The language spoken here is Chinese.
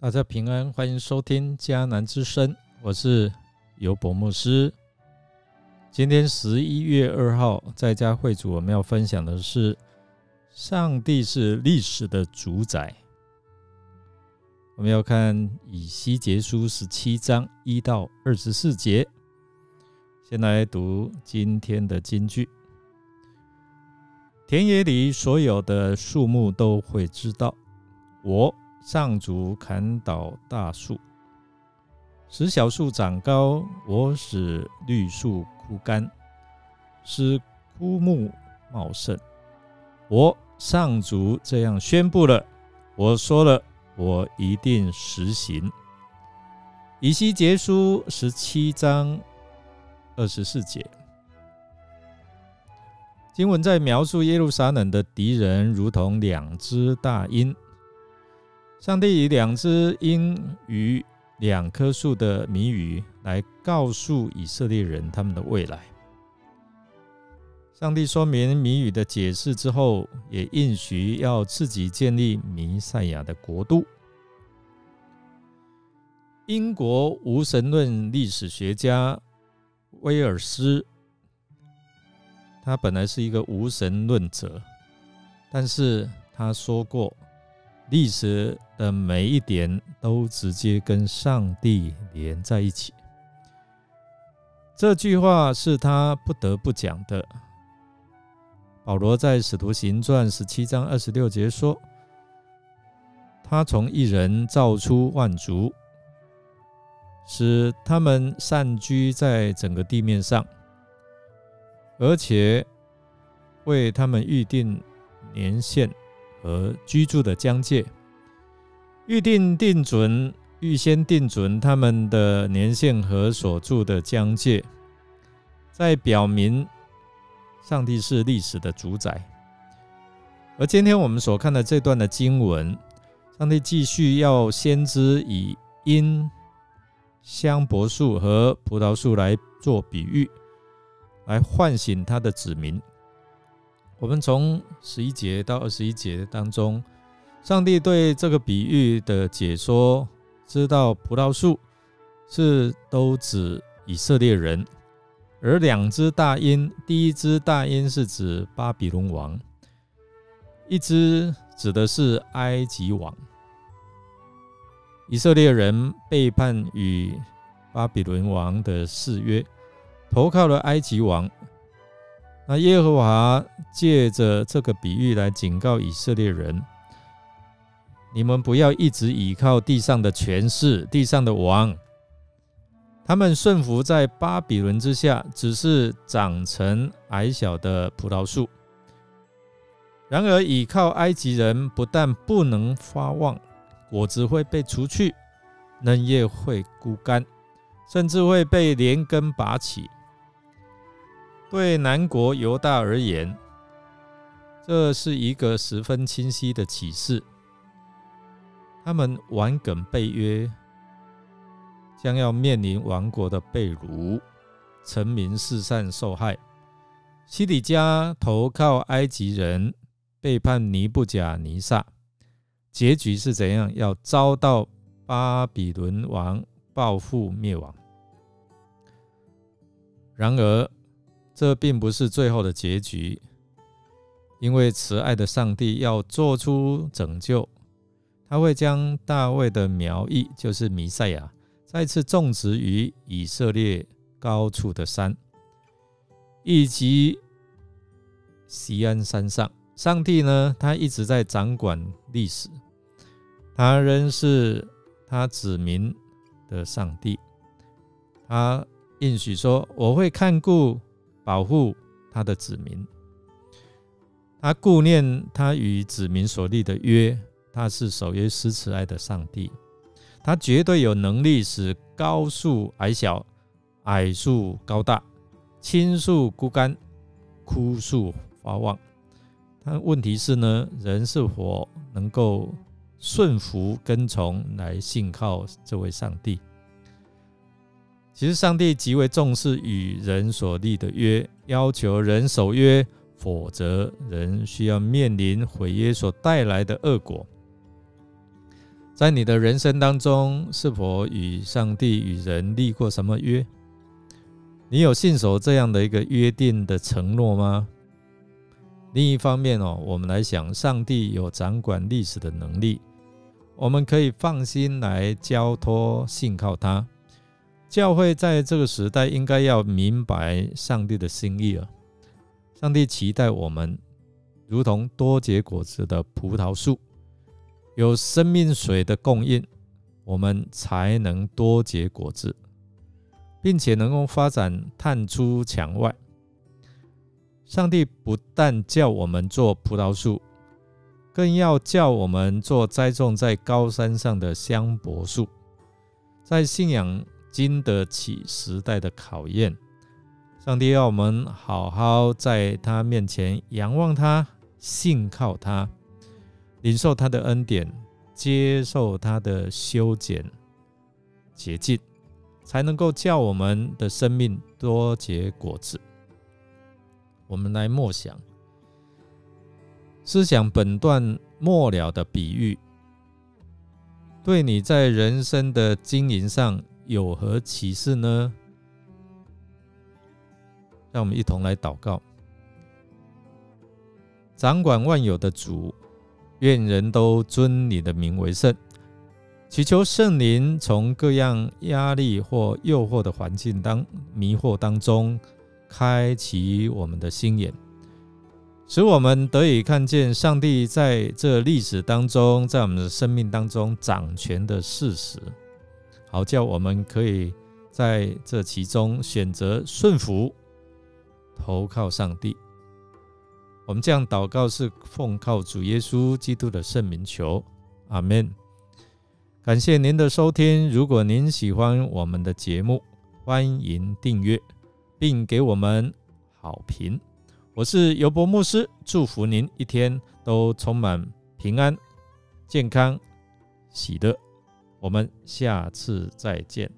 大家平安，欢迎收听迦南之声，我是尤博牧师。今天十一月二号，在家会主我们要分享的是：上帝是历史的主宰。我们要看以西结书十七章一到二十四节。先来读今天的金句：田野里所有的树木都会知道我。上主砍倒大树，使小树长高；我使绿树枯干，使枯木茂盛。我上主这样宣布了，我说了，我一定实行。以西结书十七章二十四节，经文在描述耶路撒冷的敌人如同两只大鹰。上帝以两只鹰与两棵树的谜语来告诉以色列人他们的未来。上帝说明谜语的解释之后，也应许要自己建立弥赛亚的国度。英国无神论历史学家威尔斯，他本来是一个无神论者，但是他说过。历史的每一点都直接跟上帝连在一起。这句话是他不得不讲的。保罗在《使徒行传》十七章二十六节说：“他从一人造出万族，使他们散居在整个地面上，而且为他们预定年限。”和居住的疆界，预定定准，预先定准他们的年限和所住的疆界，在表明上帝是历史的主宰。而今天我们所看的这段的经文，上帝继续要先知以因香柏树和葡萄树来做比喻，来唤醒他的子民。我们从十一节到二十一节当中，上帝对这个比喻的解说，知道葡萄树是都指以色列人，而两只大鹰，第一只大鹰是指巴比伦王，一只指的是埃及王。以色列人背叛与巴比伦王的誓约，投靠了埃及王。那耶和华借着这个比喻来警告以色列人：你们不要一直倚靠地上的权势、地上的王，他们顺服在巴比伦之下，只是长成矮小的葡萄树；然而倚靠埃及人，不但不能发旺，果子会被除去，嫩叶会枯干，甚至会被连根拔起。对南国犹大而言，这是一个十分清晰的启示。他们顽梗背约，将要面临亡国的被掳，臣民四散受害。西底家投靠埃及人，背叛尼布甲尼撒，结局是怎样？要遭到巴比伦王报复灭亡。然而，这并不是最后的结局，因为慈爱的上帝要做出拯救，他会将大卫的苗裔，就是弥赛亚，再次种植于以色列高处的山，以及锡安山上。上帝呢，他一直在掌管历史，他仍是他子民的上帝。他应许说：“我会看顾。”保护他的子民，他顾念他与子民所立的约，他是守约施慈爱的上帝，他绝对有能力使高树矮小，矮树高大，青树枯干，枯树发旺。但问题是呢，人是否能够顺服跟从来信靠这位上帝？其实，上帝极为重视与人所立的约，要求人守约，否则人需要面临毁约所带来的恶果。在你的人生当中，是否与上帝与人立过什么约？你有信守这样的一个约定的承诺吗？另一方面哦，我们来想，上帝有掌管历史的能力，我们可以放心来交托信靠他。教会在这个时代应该要明白上帝的心意了。上帝期待我们如同多结果子的葡萄树。有生命水的供应，我们才能多结果子，并且能够发展探出墙外。上帝不但叫我们做葡萄树，更要叫我们做栽种在高山上的香柏树，在信仰经得起时代的考验。上帝要我们好好在他面前仰望他，信靠他。领受他的恩典，接受他的修剪洁净，才能够叫我们的生命多结果子。我们来默想，思想本段末了的比喻，对你在人生的经营上有何启示呢？让我们一同来祷告，掌管万有的主。愿人都尊你的名为圣，祈求圣灵从各样压力或诱惑的环境当迷惑当中，开启我们的心眼，使我们得以看见上帝在这历史当中，在我们的生命当中掌权的事实，好叫我们可以在这其中选择顺服，投靠上帝。我们这样祷告是奉靠主耶稣基督的圣名求，阿门。感谢您的收听。如果您喜欢我们的节目，欢迎订阅并给我们好评。我是尤伯牧师，祝福您一天都充满平安、健康、喜乐。我们下次再见。